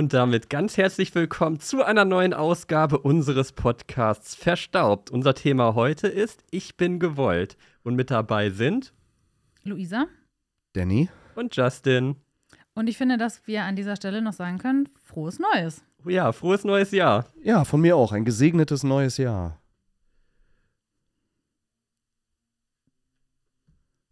Und damit ganz herzlich willkommen zu einer neuen Ausgabe unseres Podcasts Verstaubt. Unser Thema heute ist Ich bin gewollt. Und mit dabei sind Luisa, Danny und Justin. Und ich finde, dass wir an dieser Stelle noch sagen können, frohes Neues. Ja, frohes neues Jahr. Ja, von mir auch. Ein gesegnetes neues Jahr.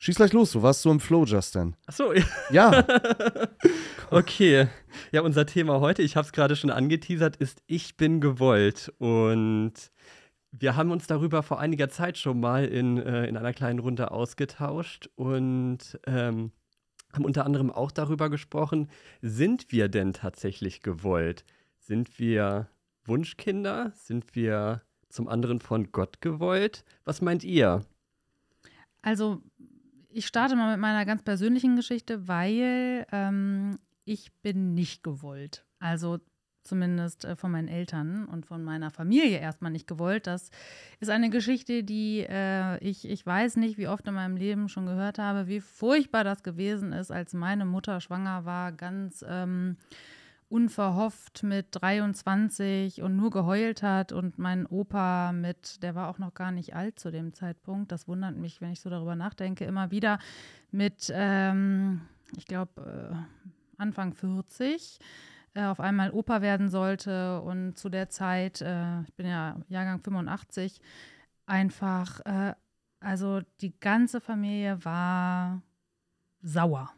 Schieß gleich los, du warst so im Flow, Justin. Achso, ja. okay. Ja, unser Thema heute, ich habe es gerade schon angeteasert, ist Ich bin gewollt. Und wir haben uns darüber vor einiger Zeit schon mal in, äh, in einer kleinen Runde ausgetauscht und ähm, haben unter anderem auch darüber gesprochen, sind wir denn tatsächlich gewollt? Sind wir Wunschkinder? Sind wir zum anderen von Gott gewollt? Was meint ihr? Also ich starte mal mit meiner ganz persönlichen Geschichte, weil ähm, ich bin nicht gewollt. Also zumindest äh, von meinen Eltern und von meiner Familie erstmal nicht gewollt. Das ist eine Geschichte, die äh, ich, ich weiß nicht, wie oft in meinem Leben schon gehört habe, wie furchtbar das gewesen ist, als meine Mutter schwanger war, ganz ähm, unverhofft mit 23 und nur geheult hat und mein Opa mit, der war auch noch gar nicht alt zu dem Zeitpunkt, das wundert mich, wenn ich so darüber nachdenke, immer wieder mit, ähm, ich glaube, äh, Anfang 40 äh, auf einmal Opa werden sollte und zu der Zeit, äh, ich bin ja Jahrgang 85, einfach, äh, also die ganze Familie war sauer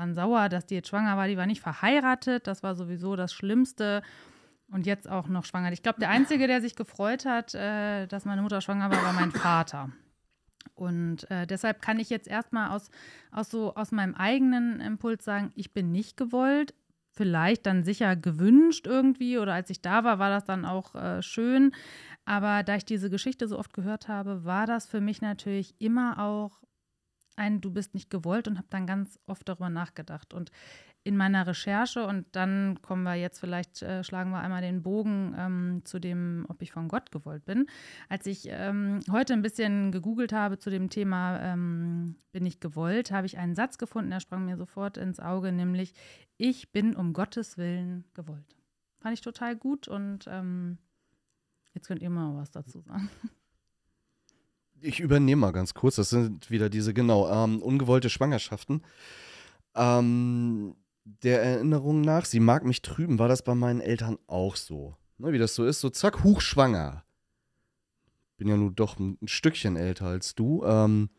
waren sauer, dass die jetzt schwanger war. Die war nicht verheiratet, das war sowieso das Schlimmste. Und jetzt auch noch schwanger. Ich glaube, der Einzige, der sich gefreut hat, äh, dass meine Mutter schwanger war, war mein Vater. Und äh, deshalb kann ich jetzt erstmal aus, aus, so, aus meinem eigenen Impuls sagen, ich bin nicht gewollt. Vielleicht dann sicher gewünscht irgendwie oder als ich da war, war das dann auch äh, schön. Aber da ich diese Geschichte so oft gehört habe, war das für mich natürlich immer auch ein Du bist nicht gewollt und habe dann ganz oft darüber nachgedacht. Und in meiner Recherche, und dann kommen wir jetzt vielleicht, äh, schlagen wir einmal den Bogen ähm, zu dem, ob ich von Gott gewollt bin. Als ich ähm, heute ein bisschen gegoogelt habe zu dem Thema, ähm, bin ich gewollt, habe ich einen Satz gefunden, der sprang mir sofort ins Auge, nämlich, ich bin um Gottes Willen gewollt. Fand ich total gut und ähm, jetzt könnt ihr mal was dazu sagen. Ich übernehme mal ganz kurz. Das sind wieder diese, genau, ähm, ungewollte Schwangerschaften. Ähm, der Erinnerung nach, sie mag mich trüben, war das bei meinen Eltern auch so. Ne, wie das so ist, so zack, hochschwanger. Bin ja nun doch ein, ein Stückchen älter als du. Ähm,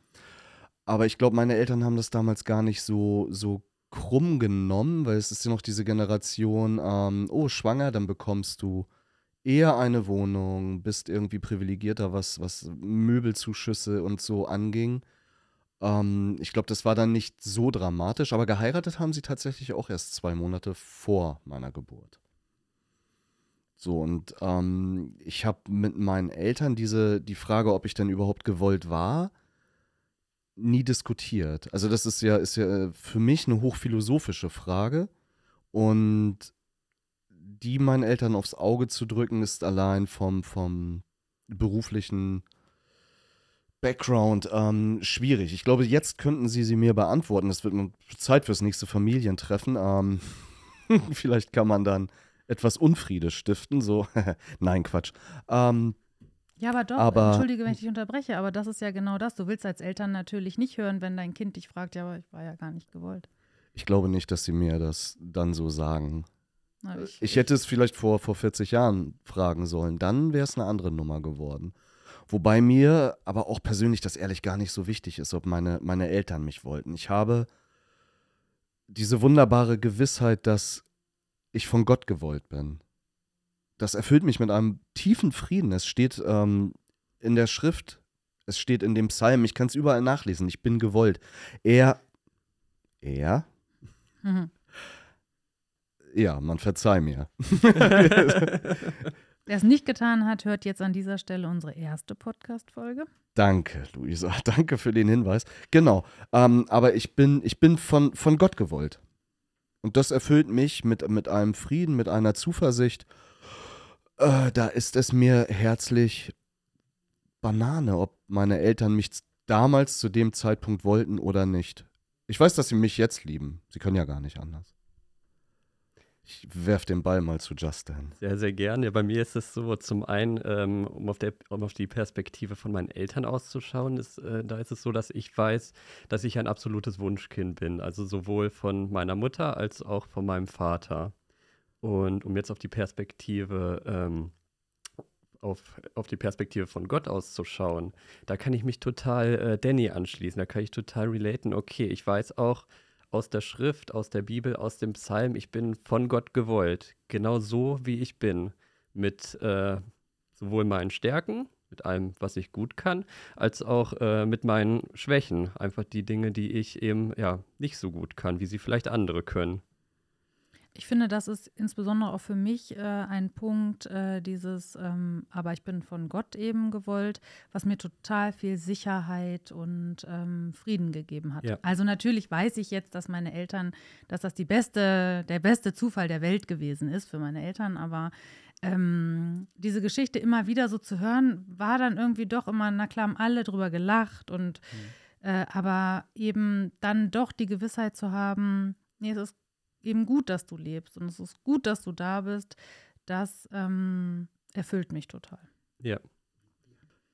aber ich glaube, meine Eltern haben das damals gar nicht so, so krumm genommen, weil es ist ja noch diese Generation, ähm, oh, schwanger, dann bekommst du eher eine Wohnung, bist irgendwie privilegierter, was, was Möbelzuschüsse und so anging. Ähm, ich glaube, das war dann nicht so dramatisch, aber geheiratet haben sie tatsächlich auch erst zwei Monate vor meiner Geburt. So, und ähm, ich habe mit meinen Eltern diese, die Frage, ob ich denn überhaupt gewollt war, nie diskutiert. Also, das ist ja, ist ja für mich eine hochphilosophische Frage. Und die meinen Eltern aufs Auge zu drücken, ist allein vom, vom beruflichen Background ähm, schwierig. Ich glaube, jetzt könnten sie sie mir beantworten. Das wird Zeit fürs nächste Familientreffen. Ähm, vielleicht kann man dann etwas Unfriede stiften. So, nein, Quatsch. Ähm, ja, aber doch, aber, entschuldige, wenn ich dich unterbreche, aber das ist ja genau das. Du willst als Eltern natürlich nicht hören, wenn dein Kind dich fragt, ja, aber ich war ja gar nicht gewollt. Ich glaube nicht, dass sie mir das dann so sagen. Ich, ich, hätte es vielleicht vor, vor 40 Jahren fragen sollen. Dann wäre es eine andere Nummer geworden. Wobei mir aber auch persönlich das ehrlich gar nicht so wichtig ist, ob meine, meine Eltern mich wollten. Ich habe diese wunderbare Gewissheit, dass ich von Gott gewollt bin. Das erfüllt mich mit einem tiefen Frieden. Es steht ähm, in der Schrift, es steht in dem Psalm, ich kann es überall nachlesen, ich bin gewollt. Er, er, mhm. Ja, man verzeih mir. Wer es nicht getan hat, hört jetzt an dieser Stelle unsere erste Podcast-Folge. Danke, Luisa. Danke für den Hinweis. Genau. Ähm, aber ich bin, ich bin von, von Gott gewollt. Und das erfüllt mich mit, mit einem Frieden, mit einer Zuversicht. Äh, da ist es mir herzlich Banane, ob meine Eltern mich damals zu dem Zeitpunkt wollten oder nicht. Ich weiß, dass sie mich jetzt lieben. Sie können ja gar nicht anders. Ich werf den Ball mal zu Justin. Sehr, sehr gerne. Bei mir ist es so, zum einen, ähm, um, auf der, um auf die Perspektive von meinen Eltern auszuschauen, ist, äh, da ist es so, dass ich weiß, dass ich ein absolutes Wunschkind bin. Also sowohl von meiner Mutter als auch von meinem Vater. Und um jetzt auf die Perspektive ähm, auf, auf die Perspektive von Gott auszuschauen, da kann ich mich total äh, Danny anschließen, da kann ich total relaten. Okay, ich weiß auch aus der Schrift, aus der Bibel, aus dem Psalm, ich bin von Gott gewollt, genau so wie ich bin, mit äh, sowohl meinen Stärken, mit allem, was ich gut kann, als auch äh, mit meinen Schwächen, einfach die Dinge, die ich eben ja nicht so gut kann, wie sie vielleicht andere können. Ich finde, das ist insbesondere auch für mich äh, ein Punkt, äh, dieses, ähm, aber ich bin von Gott eben gewollt, was mir total viel Sicherheit und ähm, Frieden gegeben hat. Ja. Also natürlich weiß ich jetzt, dass meine Eltern, dass das die beste, der beste Zufall der Welt gewesen ist für meine Eltern, aber ähm, diese Geschichte immer wieder so zu hören, war dann irgendwie doch immer, na klar, haben alle drüber gelacht und mhm. äh, aber eben dann doch die Gewissheit zu haben, nee, es ist eben gut, dass du lebst und es ist gut, dass du da bist. Das ähm, erfüllt mich total. Ja.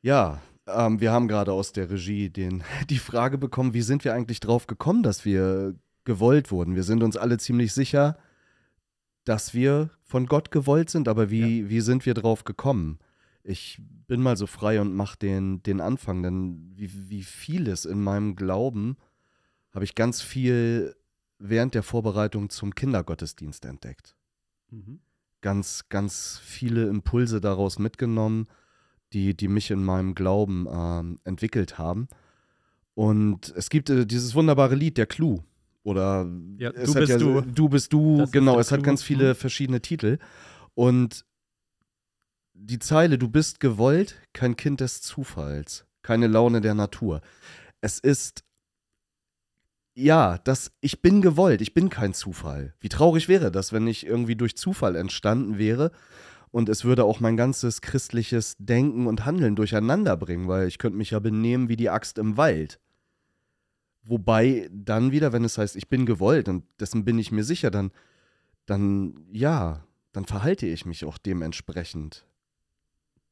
Ja, ähm, wir haben gerade aus der Regie den, die Frage bekommen, wie sind wir eigentlich drauf gekommen, dass wir gewollt wurden? Wir sind uns alle ziemlich sicher, dass wir von Gott gewollt sind, aber wie, ja. wie sind wir drauf gekommen? Ich bin mal so frei und mache den, den Anfang, denn wie, wie vieles in meinem Glauben habe ich ganz viel während der Vorbereitung zum Kindergottesdienst entdeckt. Mhm. Ganz, ganz viele Impulse daraus mitgenommen, die, die mich in meinem Glauben äh, entwickelt haben. Und es gibt äh, dieses wunderbare Lied, der Clou. Oder ja, du bist ja, du. Du bist du, das genau. Es Clou. hat ganz viele mhm. verschiedene Titel. Und die Zeile, du bist gewollt, kein Kind des Zufalls, keine Laune der Natur. Es ist ja, das, ich bin gewollt, ich bin kein Zufall. Wie traurig wäre das, wenn ich irgendwie durch Zufall entstanden wäre und es würde auch mein ganzes christliches Denken und Handeln durcheinander bringen, weil ich könnte mich ja benehmen wie die Axt im Wald. Wobei dann wieder, wenn es heißt, ich bin gewollt und dessen bin ich mir sicher, dann, dann, ja, dann verhalte ich mich auch dementsprechend.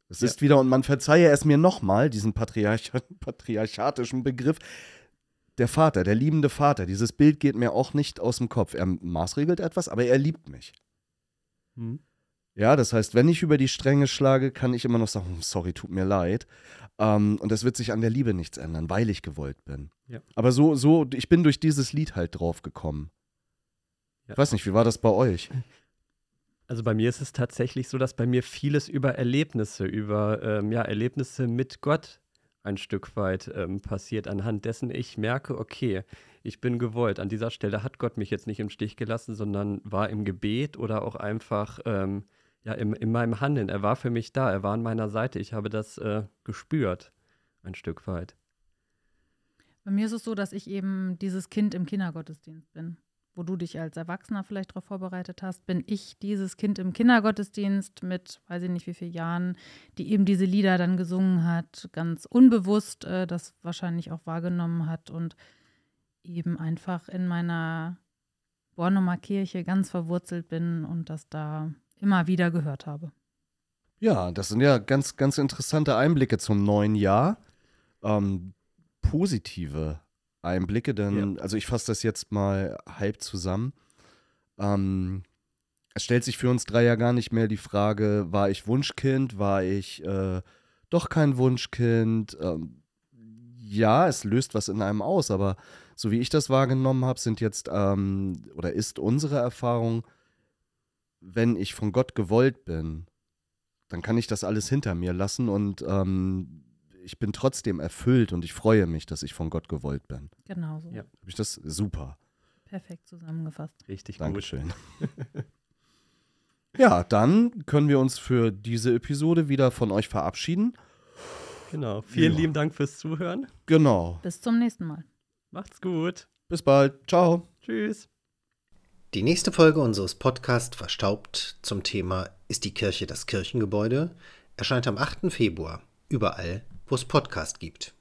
Es ja. ist wieder, und man verzeihe es mir nochmal, diesen Patriarch patriarchatischen Begriff, der Vater, der liebende Vater, dieses Bild geht mir auch nicht aus dem Kopf. Er maßregelt etwas, aber er liebt mich. Mhm. Ja, das heißt, wenn ich über die Stränge schlage, kann ich immer noch sagen, hm, sorry, tut mir leid. Ähm, und es wird sich an der Liebe nichts ändern, weil ich gewollt bin. Ja. Aber so, so, ich bin durch dieses Lied halt drauf gekommen. Ja. Ich weiß nicht, wie war das bei euch? Also bei mir ist es tatsächlich so, dass bei mir vieles über Erlebnisse, über ähm, ja, Erlebnisse mit Gott ein Stück weit ähm, passiert, anhand dessen ich merke, okay, ich bin gewollt. An dieser Stelle hat Gott mich jetzt nicht im Stich gelassen, sondern war im Gebet oder auch einfach ähm, ja, im, in meinem Handeln. Er war für mich da, er war an meiner Seite. Ich habe das äh, gespürt, ein Stück weit. Bei mir ist es so, dass ich eben dieses Kind im Kindergottesdienst bin wo du dich als Erwachsener vielleicht darauf vorbereitet hast, bin ich dieses Kind im Kindergottesdienst mit, weiß ich nicht wie vielen Jahren, die eben diese Lieder dann gesungen hat, ganz unbewusst äh, das wahrscheinlich auch wahrgenommen hat und eben einfach in meiner Bornumer Kirche ganz verwurzelt bin und das da immer wieder gehört habe. Ja, das sind ja ganz, ganz interessante Einblicke zum neuen Jahr. Ähm, positive Einblicke, denn, ja. also ich fasse das jetzt mal halb zusammen. Ähm, es stellt sich für uns drei ja gar nicht mehr die Frage, war ich Wunschkind, war ich äh, doch kein Wunschkind? Ähm, ja, es löst was in einem aus, aber so wie ich das wahrgenommen habe, sind jetzt ähm, oder ist unsere Erfahrung, wenn ich von Gott gewollt bin, dann kann ich das alles hinter mir lassen und ähm, ich bin trotzdem erfüllt und ich freue mich, dass ich von Gott gewollt bin. Genau so. Ja. Habe ich das super. Perfekt zusammengefasst. Richtig Dankeschön. ja, dann können wir uns für diese Episode wieder von euch verabschieden. Genau. Vielen ja. lieben Dank fürs Zuhören. Genau. Bis zum nächsten Mal. Macht's gut. Bis bald. Ciao. Tschüss. Die nächste Folge unseres Podcasts Verstaubt zum Thema Ist die Kirche das Kirchengebäude erscheint am 8. Februar überall wo es Podcast gibt.